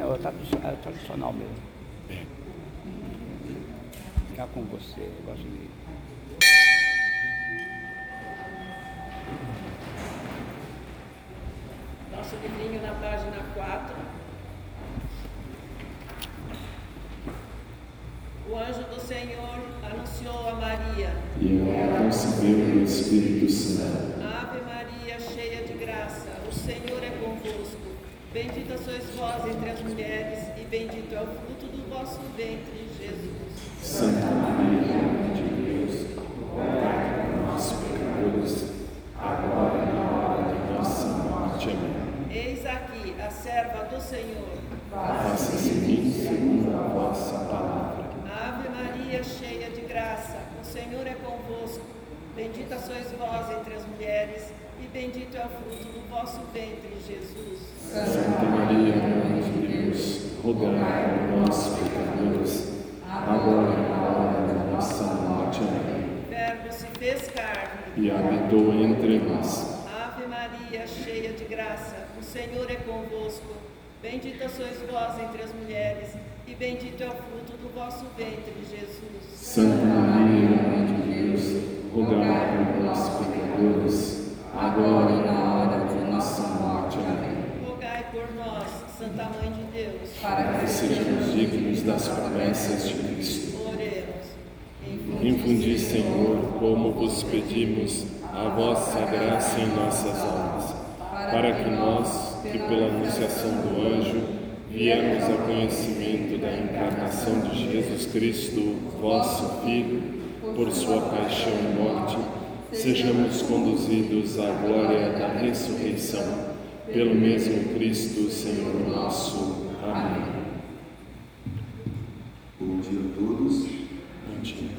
É o tradicional, é o tradicional mesmo. Ficar com você, eu gosto de. Nosso livrinho na página 4. O anjo do Senhor anunciou a Maria. E ela concebeu o Espírito Santo. Ave Maria, cheia de graça, o Senhor é convosco. Bendita sois vós entre as mulheres, e bendito é o fruto do vosso ventre, Jesus. Santa Maria, Mãe de Deus, rogai por nós, pecadores, agora e na hora de nossa morte. Amém. Eis aqui a serva do Senhor. Faça-se mim segundo a vossa palavra. Ave Maria, cheia de graça, o Senhor é convosco. Bendita sois vós entre as mulheres, e bendito é o fruto do vosso ventre, Jesus. Santa Maria, Mãe de Deus, rogai por nós, pecadores, agora e na hora de nossa morte. Amém. Verbo se fez carne. E habitou entre nós. Ave Maria, cheia de graça, o Senhor é convosco. Bendita sois vós entre as mulheres, e bendito é o fruto do vosso ventre, Jesus. Santa Maria, rogai por nós, pecadores, agora e na hora de nossa morte. Amém. Rogai por nós, Santa Mãe de Deus. Para que sejamos dignos das promessas de Cristo. Oremos. Infundi, Senhor, como vos pedimos, a vossa graça em nossas almas, para que nós, que pela anunciação do anjo, viemos ao conhecimento da encarnação de Jesus Cristo, vosso Filho, por sua paixão e morte, sejamos conduzidos à glória da ressurreição, pelo mesmo Cristo, Senhor nosso. Amém. Bom dia a todos. Bom dia.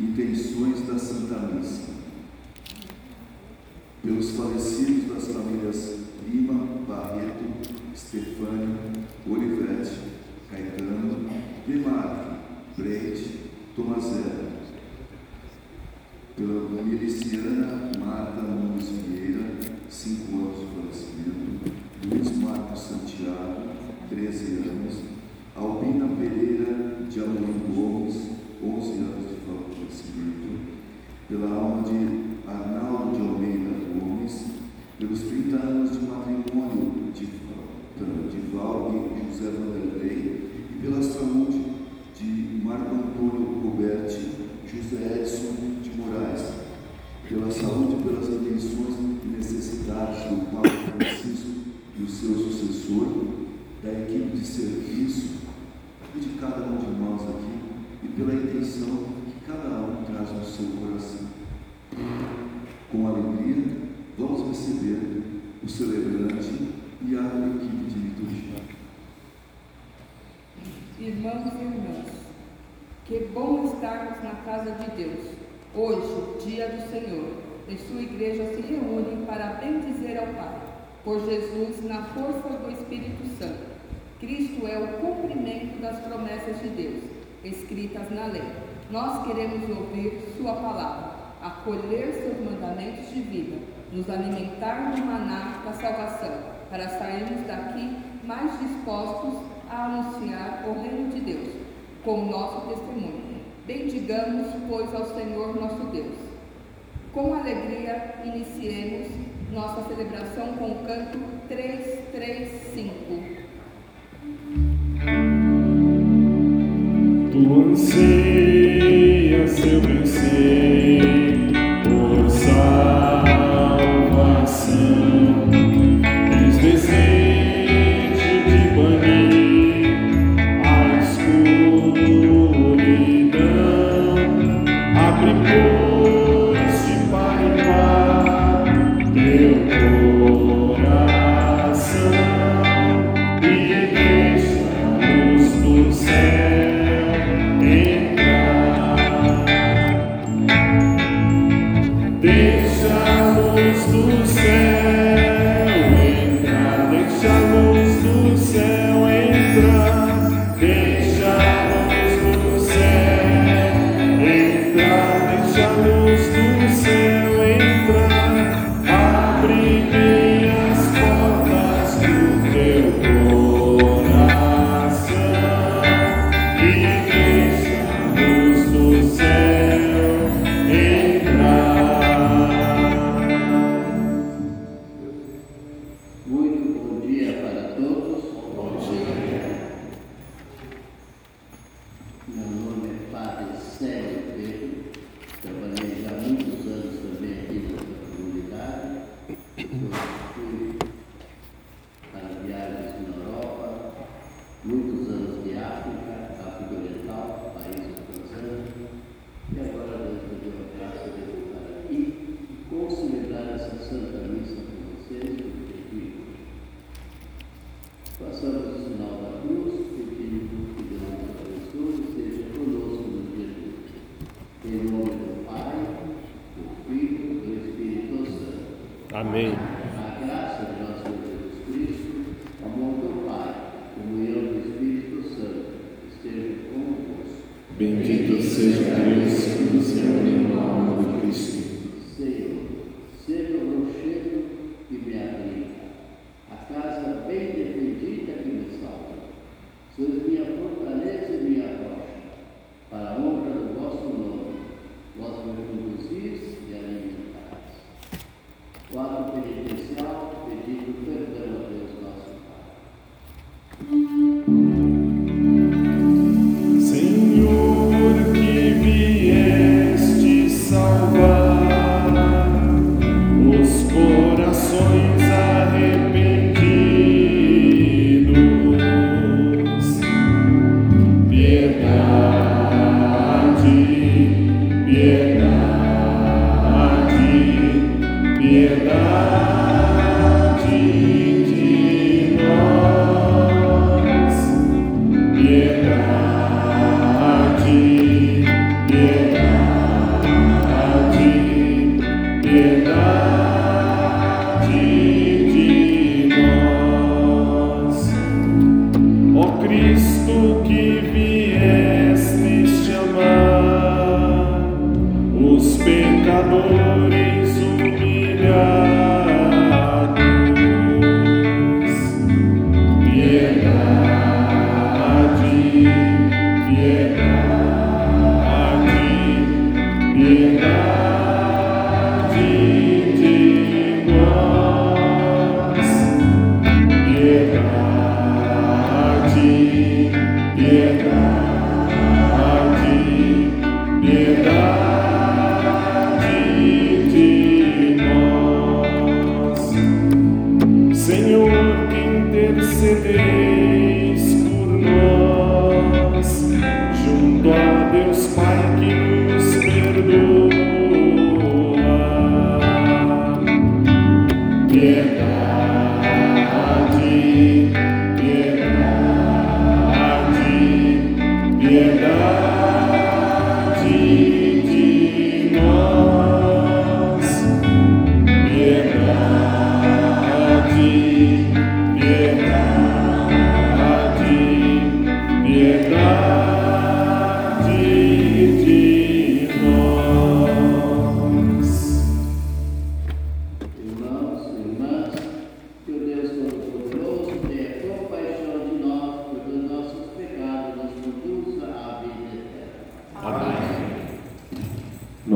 Intenções da Santa Missa. Pelos falecidos das famílias Lima, Barreto, Stefânio, Olivetti, Caetano, Demarque, Breite, Tomazella. Pela miliciana Marta Nunes Vieira, 5 anos de falecimento. Luiz Marcos Santiago, 13 anos. Albina Pereira de Amorim Gomes, 11 anos de falecimento. Pela alma de Arnaldo de Almeida Gomes, pelos 30 anos de matrimônio de, de Val e José Vanderlei, e pela saúde de Marco Antônio Roberti, José Edson de Moraes, pela saúde e pelas intenções e necessidades do Papa Francisco e o seu sucessor, da equipe de serviço e de cada um de nós aqui, e pela intenção que cada um traz no seu coração. Com alegria, vamos receber o celebrante e a equipe de liturgia. Irmãos e irmãs, que bom estarmos na casa de Deus. Hoje, dia do Senhor, e sua igreja se reúne para bendizer ao Pai, por Jesus na força do Espírito Santo. Cristo é o cumprimento das promessas de Deus, escritas na lei. Nós queremos ouvir Sua palavra, acolher seus mandamentos de vida, nos alimentar no maná da salvação, para sairmos daqui mais dispostos a anunciar o reino de Deus, com o nosso testemunho. Bendigamos, pois, ao Senhor nosso Deus. Com alegria, iniciemos nossa celebração com o canto 335. Tu anseias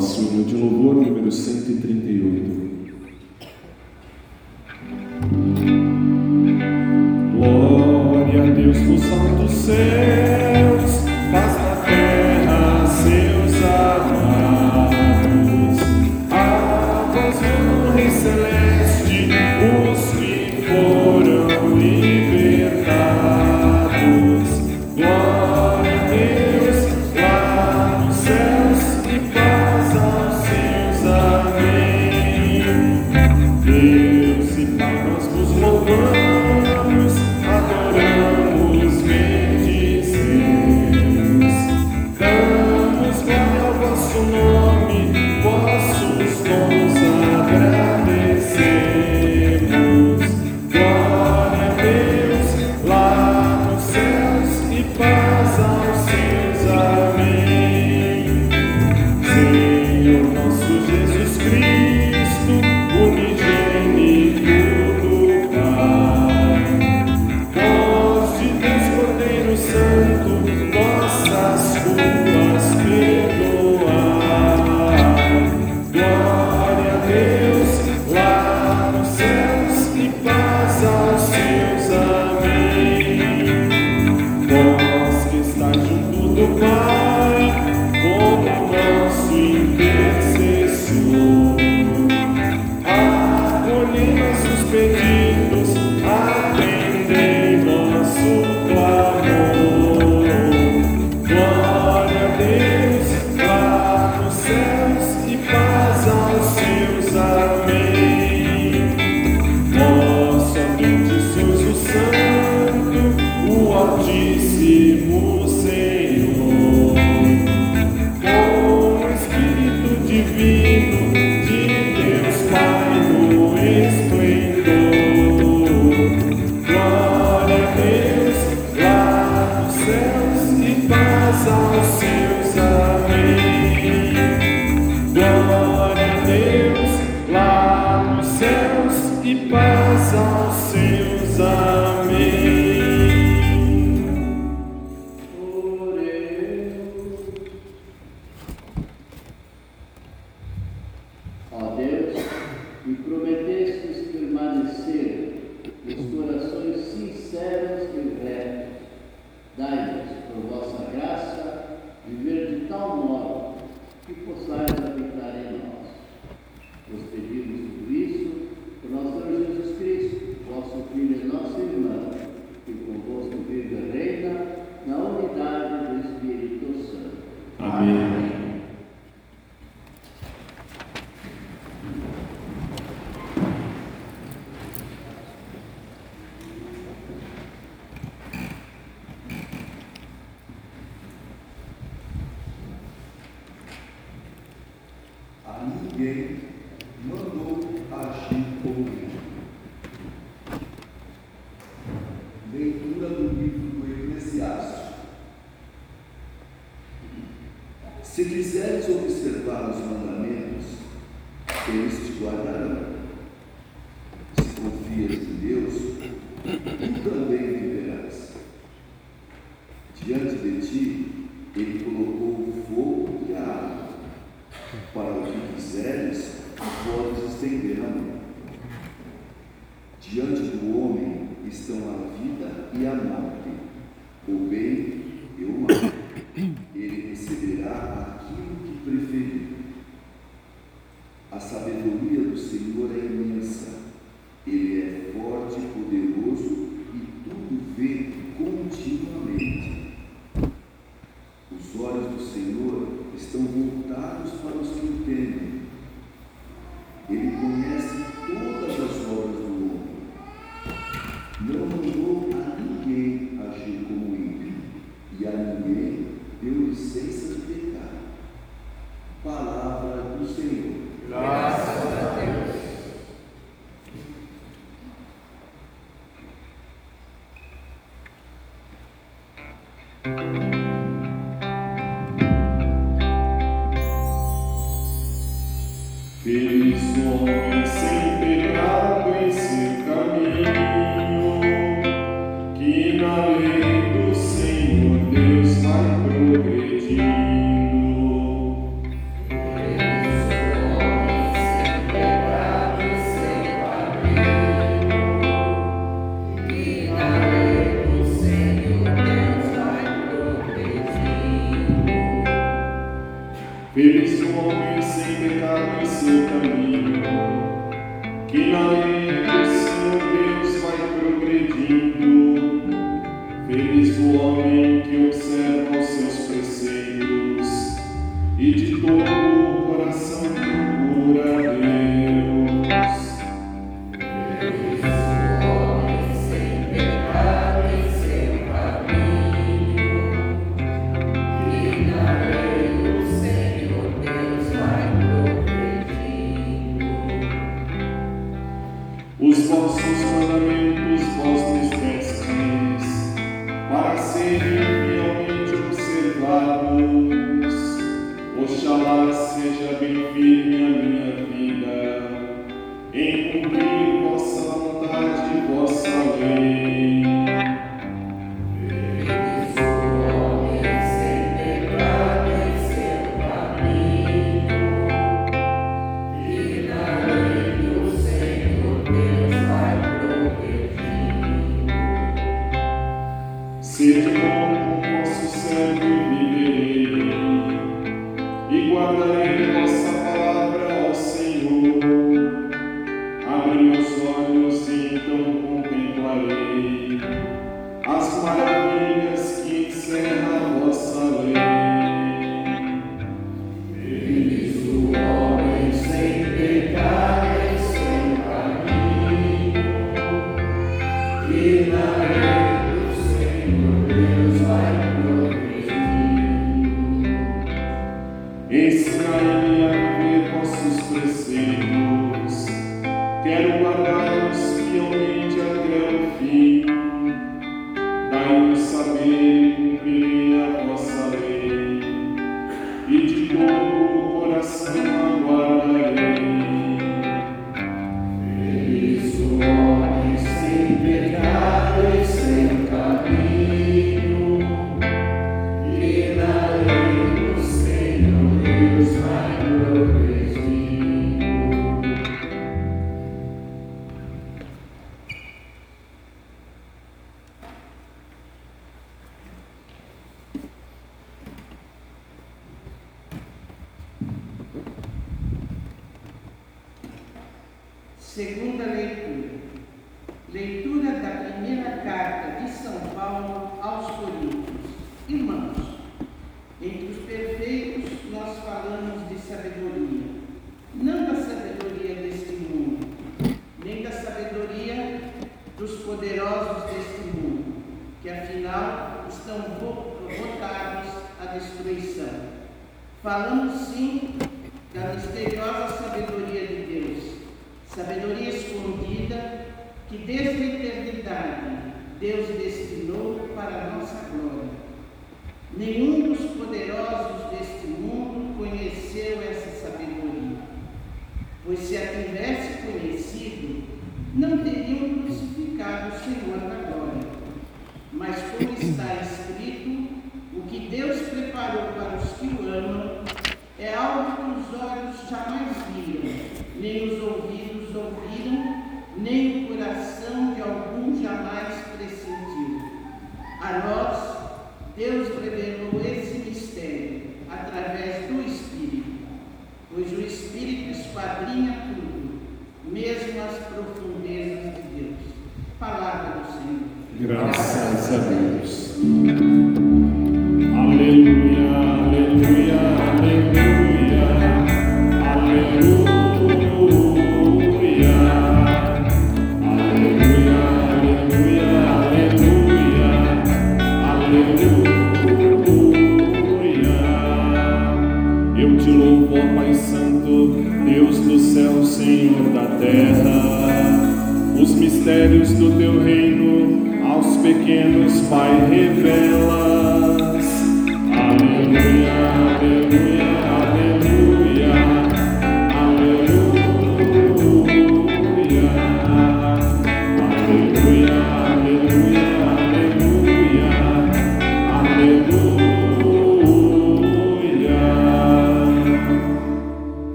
Hino de louvor número 138. razão, sim.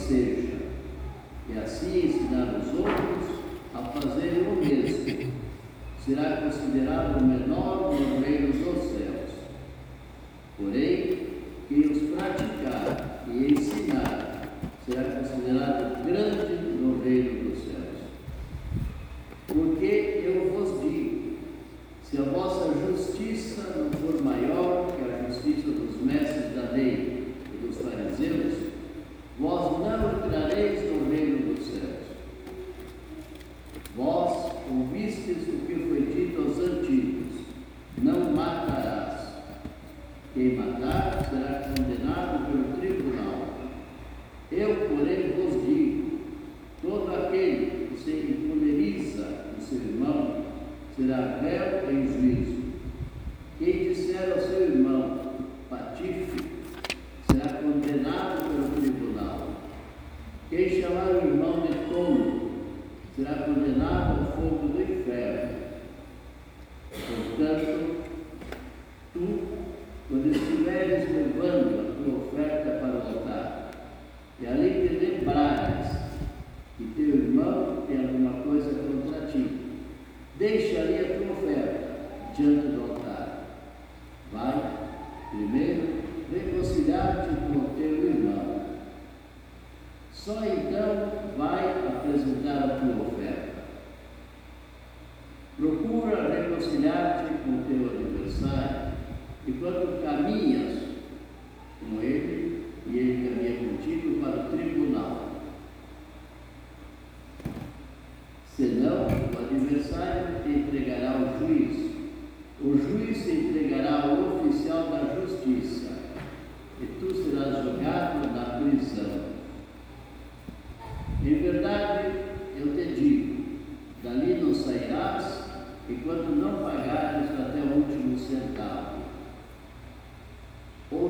seja, e assim ensinar os outros a fazer o mesmo, será considerado o menor dos reino do céu.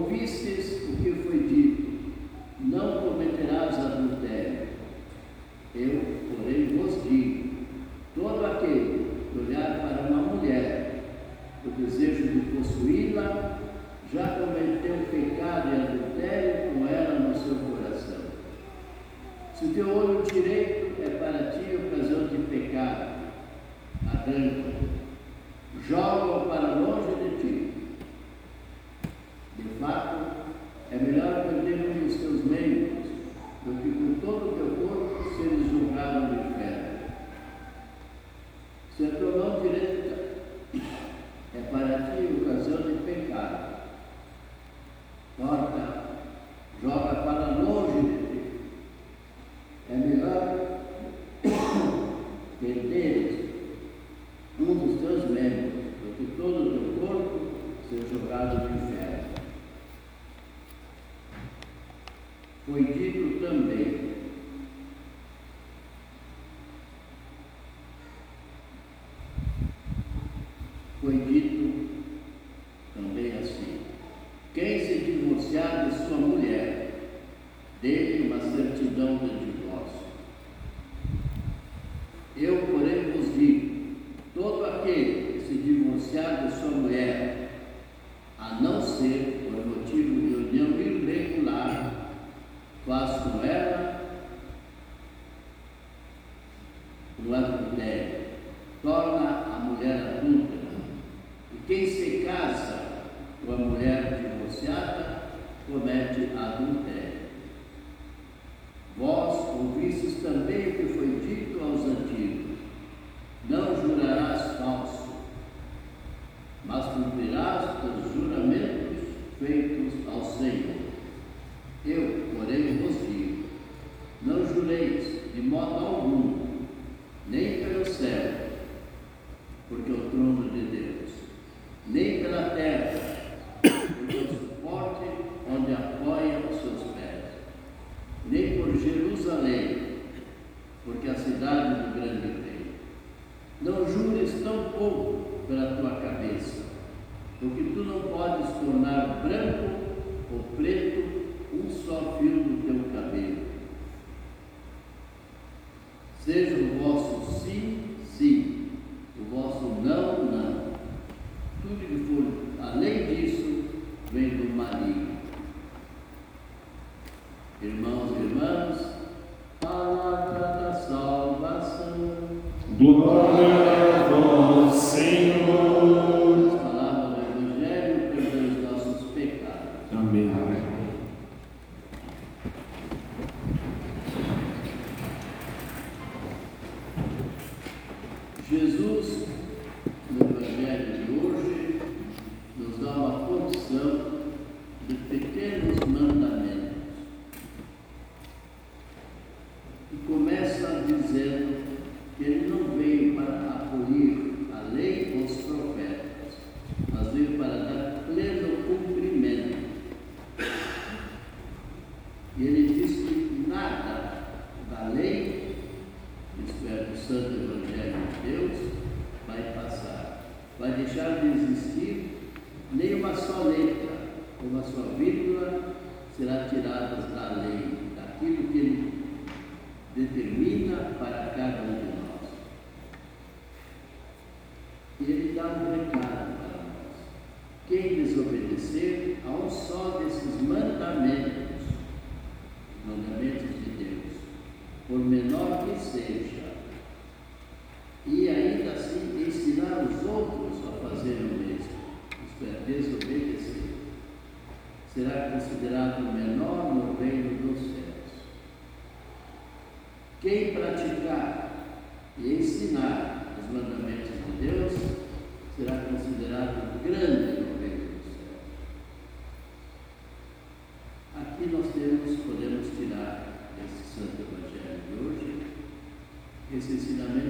ouvisse grande no reino do céu. Aqui nós temos, podemos tirar desse Santo Evangelho de hoje, esse é ensinamento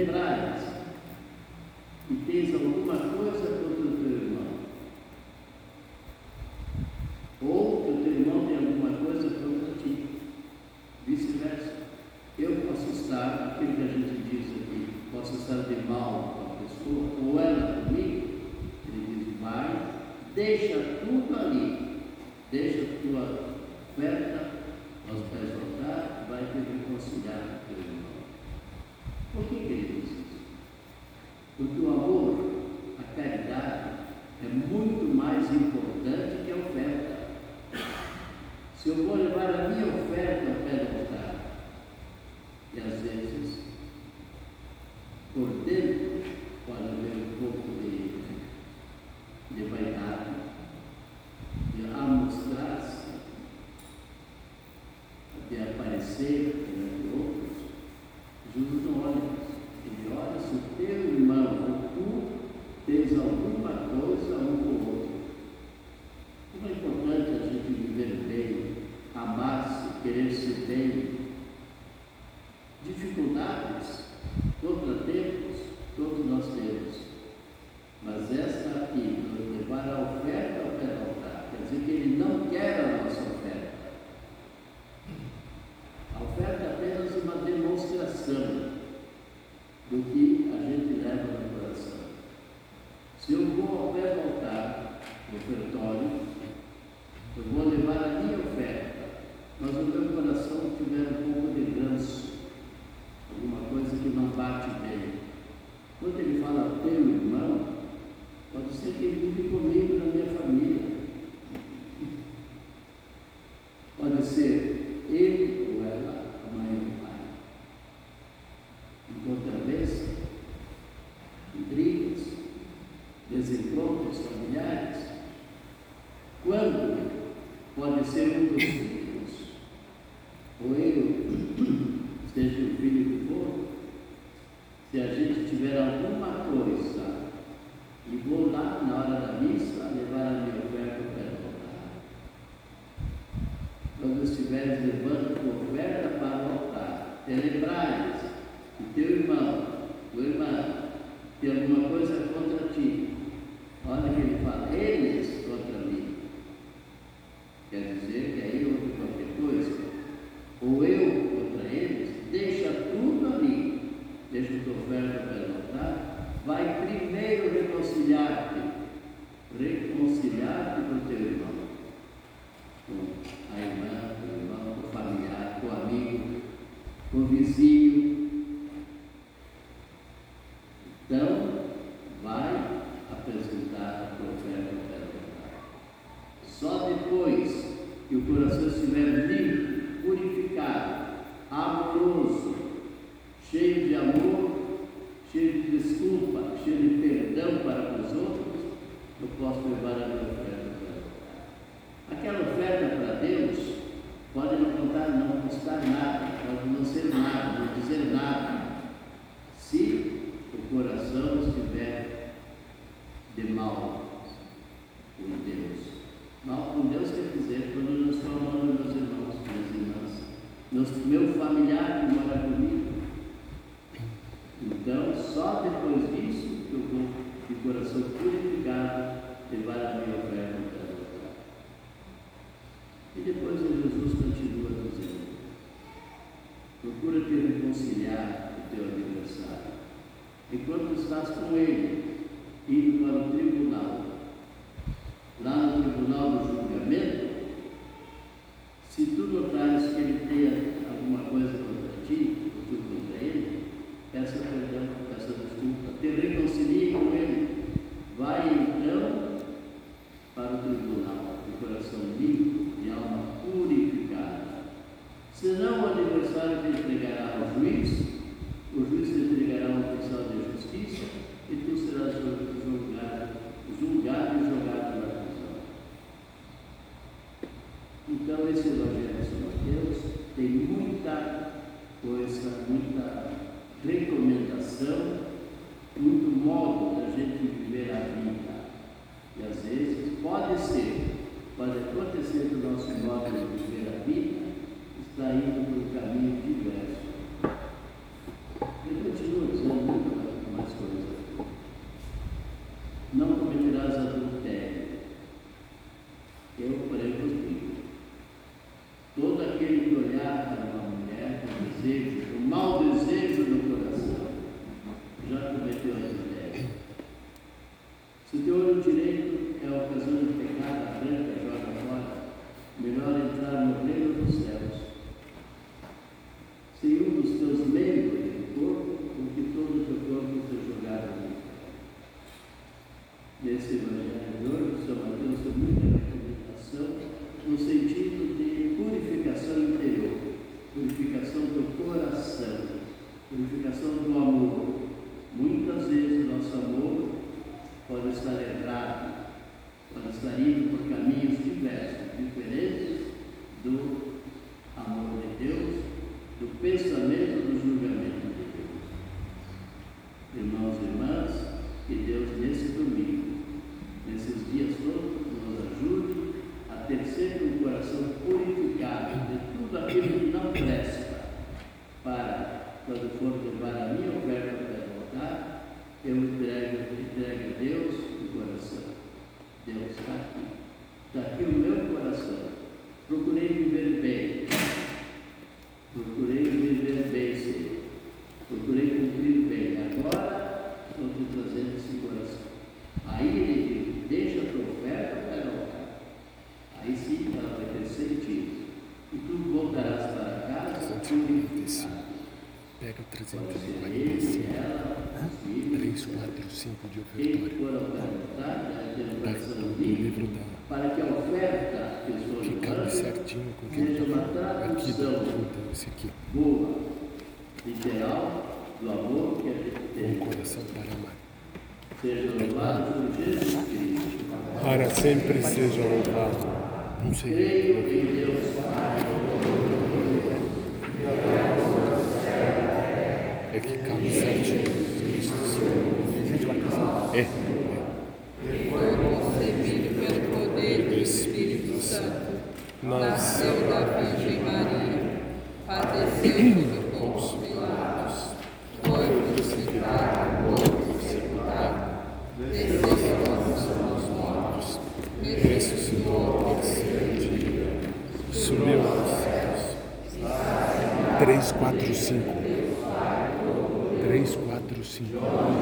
Lembrai-vos alguma coisa Se a gente tiver alguma coisa e vou lá na hora da missa levar a minha oferta para voltar. Quando estiveres levando tua oferta para voltar, te lembrares que teu irmão, tua irmã, tem alguma coisa contra ti. Olha o que ele fala. Ele Senão o adversário te entregará ao juiz, o juiz entregará ao oficial de justiça, e tu serás julgado, julgado e jogado na prisão. Então, esse Evangelho de Mateus tem muita coisa, muita recomendação sentidos, e tu voltarás para casa. Pega 345 3, 4, 5 de ofertório. Do livro da. Que cabe certinho com o que ele está Aqui dá uma esse aqui. Boa, ideal do amor que a gente tem. Um coração para amar. Seja louvado por Jesus Cristo. Para sempre seja louvado. Não sei. É que cabe certinho. É. Pelo poder do Espírito Santo. Nasceu da Virgem Maria. Padeceu Senhor.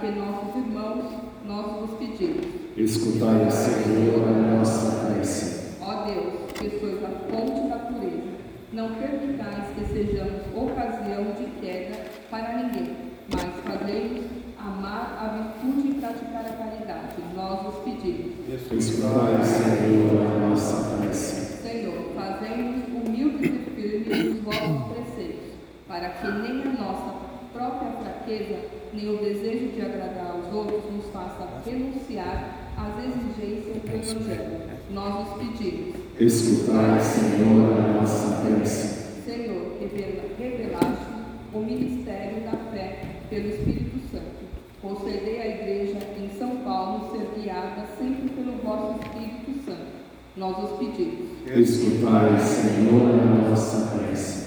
que nossos irmãos nós vos pedimos. Escutai, Senhor, a nossa prece. Ó Deus, que sois a fonte da pureza, não permitais que sejamos ocasião de queda para ninguém, mas fazemos amar a virtude e praticar a caridade. Nós vos pedimos. Escutai, Senhor, a nossa prece. Senhor, fazemos humildes e firmes os vossos preceitos, para que nem a nossa própria fraqueza nem o desejo de agradar aos outros nos faça renunciar às exigências do Evangelho. Nós os pedimos. Escutai, Senhor, a nossa prece. Senhor, revelaste o ministério da fé pelo Espírito Santo. Concedei à Igreja em São Paulo ser guiada sempre pelo vosso Espírito Santo. Nós os pedimos. Escutai, Senhor, a nossa prece.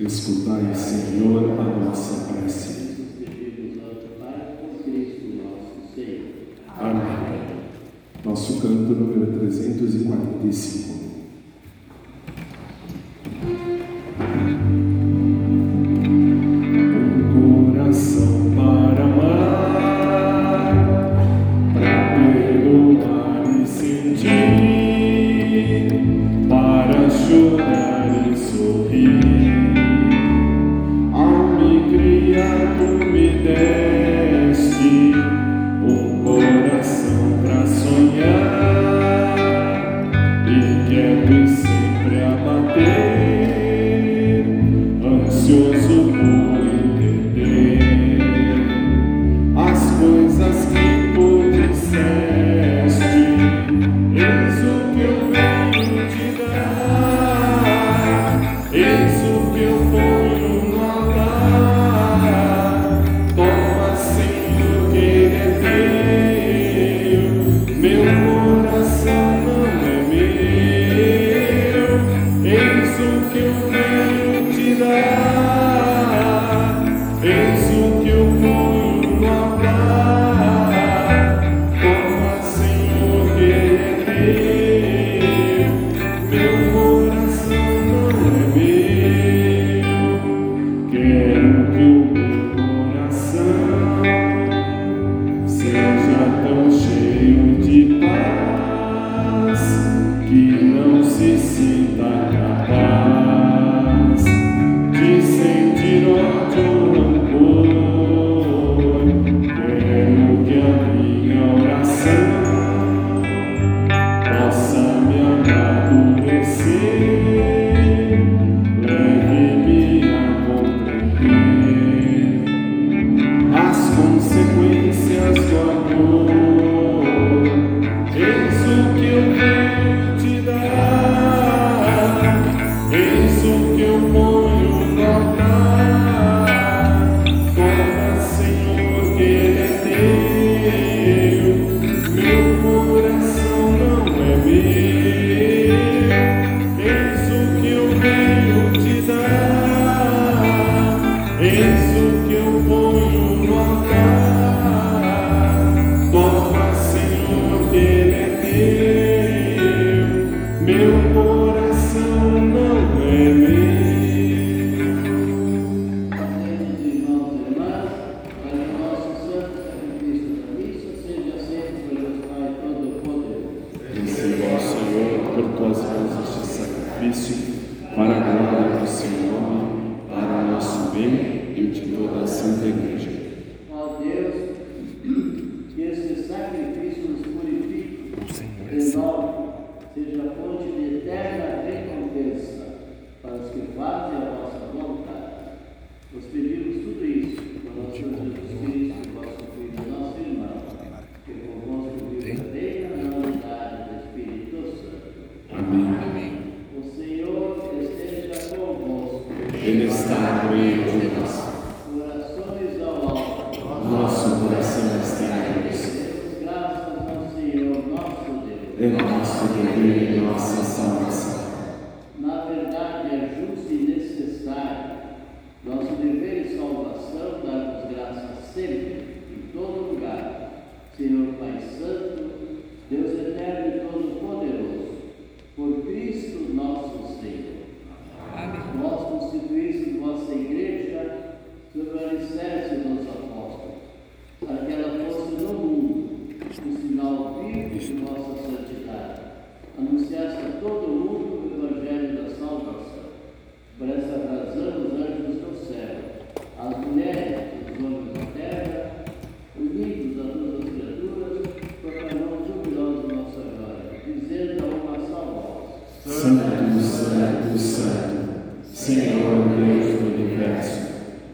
Escutai, Senhor, a nossa prece. Amém. Nosso canto número 345.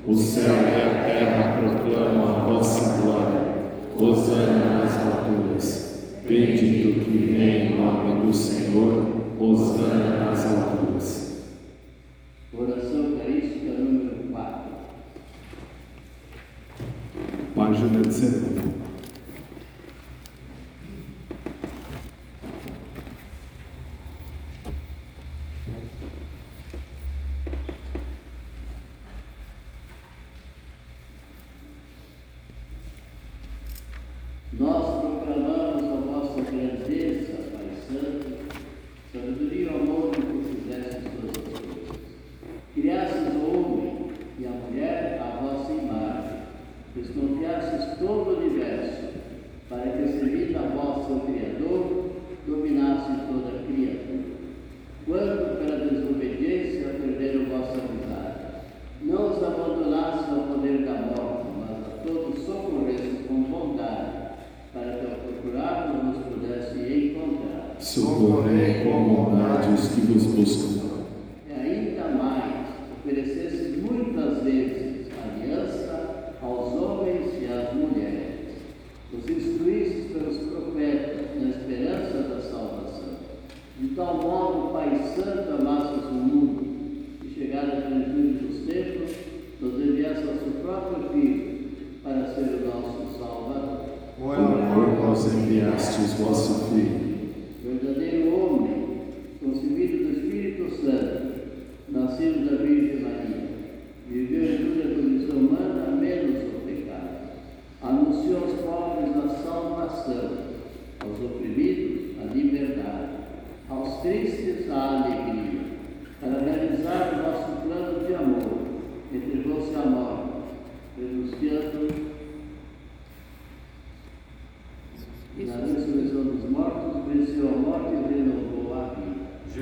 O céu e a terra proclamam a vossa glória. Hosana nas alturas. Bendito que vem em nome do Senhor. Hosana nas alturas.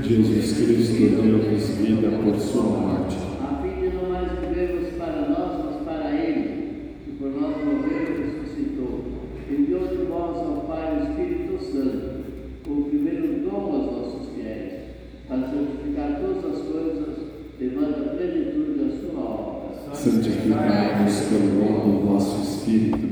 Jesus Cristo deu-nos vida por sua morte. A fim de não mais vivermos para nós, mas para Ele, que por nós morreu e ressuscitou. Enviou de vós ao Pai o Espírito Santo, o primeiro dom aos nossos fiéis, para santificar todas as coisas, levando a plenitude da sua obra. Santificai-nos pelo dom do vosso Espírito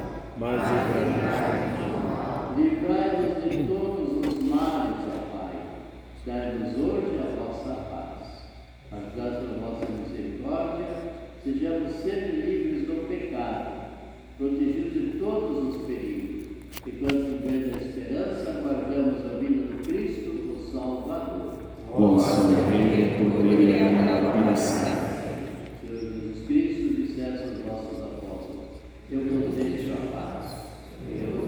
mas livrai-nos Livrai-nos de todos os males, ó Pai. Dai-nos hoje a vossa paz. através da vossa misericórdia, sejamos sempre livres do pecado, protegidos de todos os perigos. E quando tivermos a esperança, guardamos a vida do Cristo, o Salvador. Vosso o que ele a Senhor Jesus Cristo, dissesse aos nossos eu não deixo a paz. Eu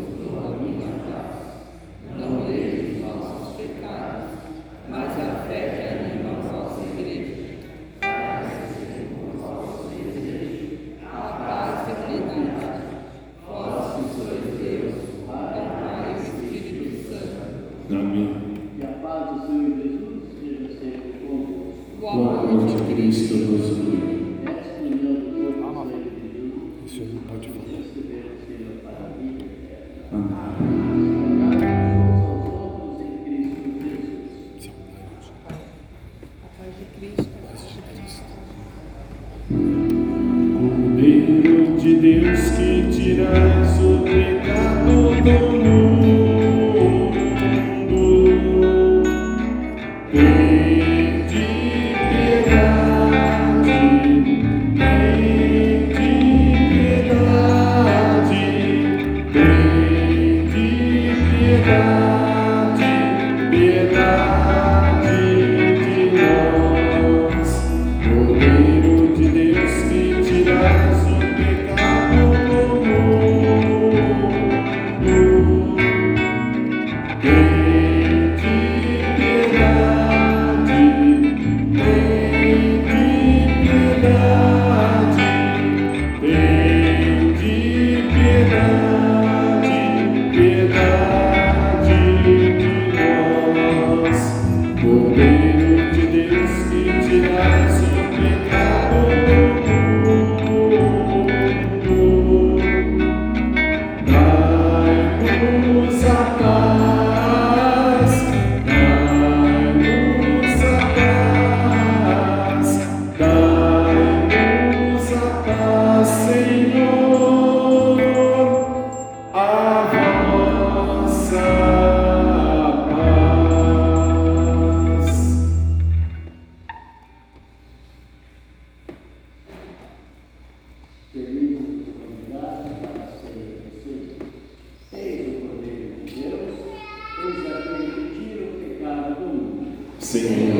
singing.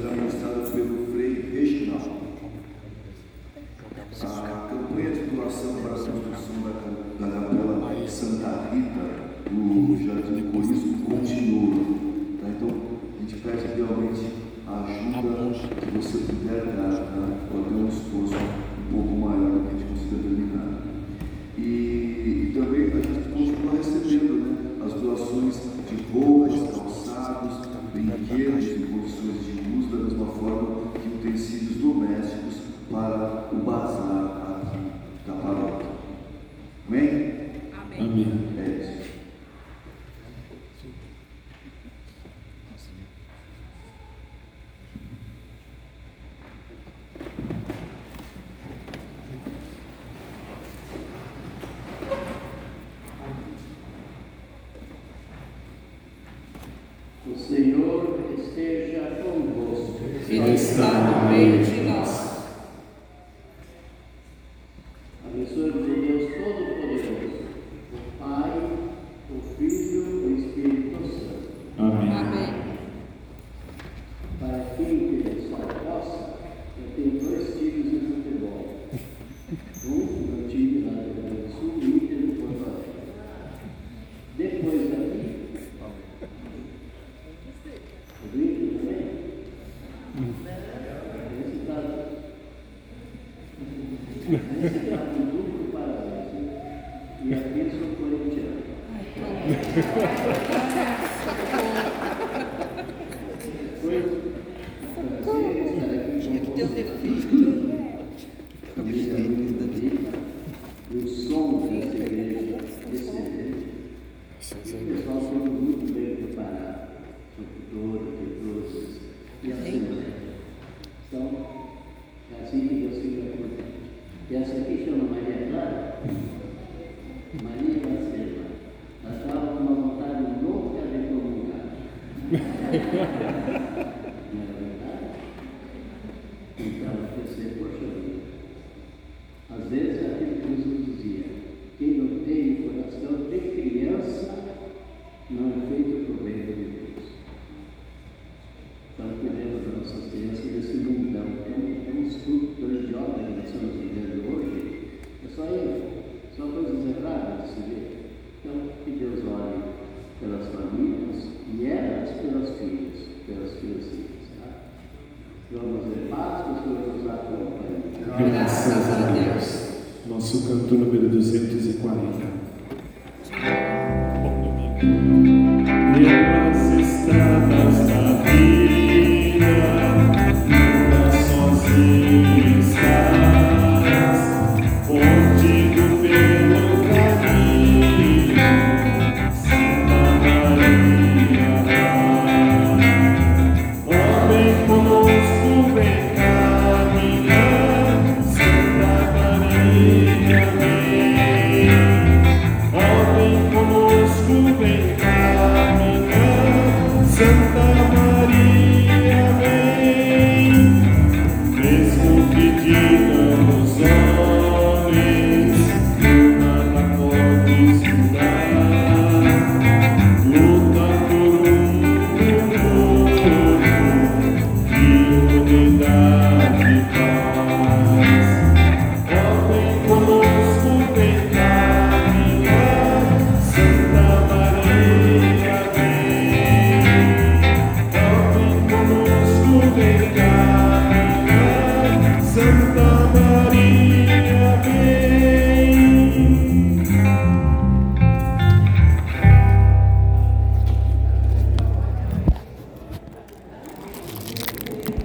Gracias. ndiyo siri ya kweli. Yasifikishwa na Maria Clara. Maria anasema, hata kama mtani mmoja